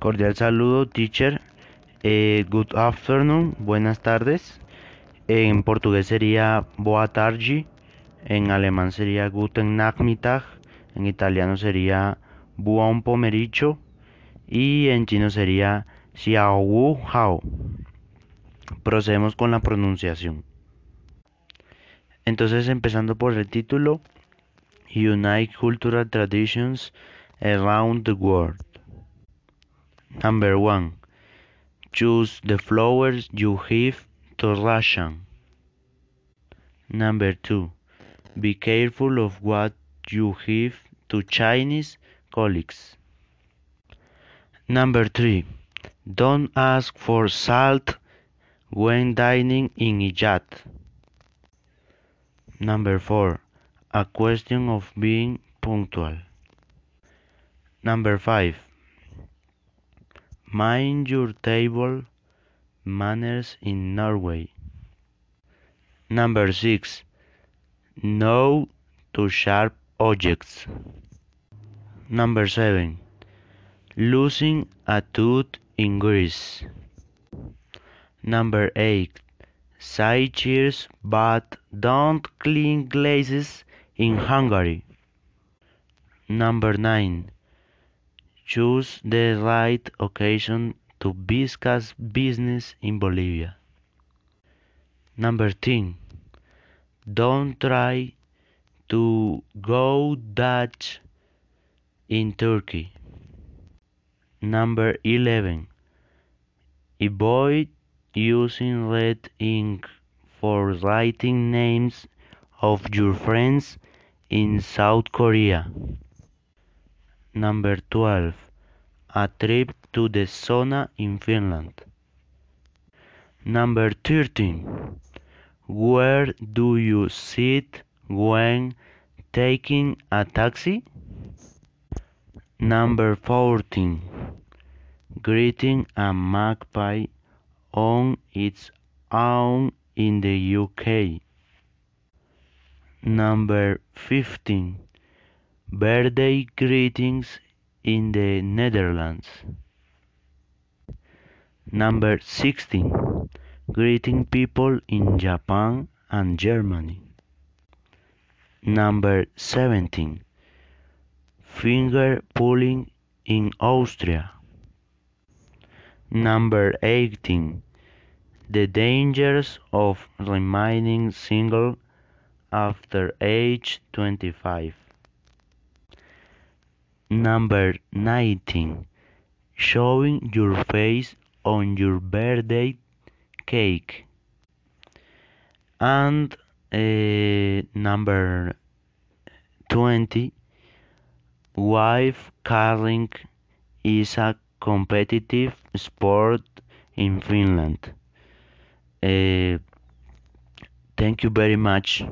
Cordial saludo, teacher. Eh, good afternoon, buenas tardes. En portugués sería boa tarde. En alemán sería guten Nachmittag. En italiano sería buon pomeriggio. Y en chino sería xiao hao. Procedemos con la pronunciación. Entonces, empezando por el título, Unite Cultural Traditions Around the World. Number one, choose the flowers you give to Russian. Number two, be careful of what you give to Chinese colleagues. Number three, don't ask for salt when dining in Egypt. Number four, a question of being punctual. Number five, mind your table manners in Norway. Number six, no to sharp objects. Number seven, losing a tooth in Greece. Number eight, say cheers but don't clean glasses in Hungary. Number 9. Choose the right occasion to discuss business in Bolivia. Number 10. Don't try to go Dutch in Turkey. Number 11. Avoid using red ink for writing names of your friends in South Korea. Number 12. A trip to the sauna in Finland. Number 13. Where do you sit when taking a taxi? Number 14. Greeting a magpie on its own in the UK. Number 15. Birthday greetings in the Netherlands. Number 16. Greeting people in Japan and Germany. Number 17. Finger pulling in Austria. Number 18. The dangers of remaining single after age 25. Number 19. Showing your face on your birthday cake. And uh, number 20. Wife carrying is a competitive sport in Finland. Uh, thank you very much.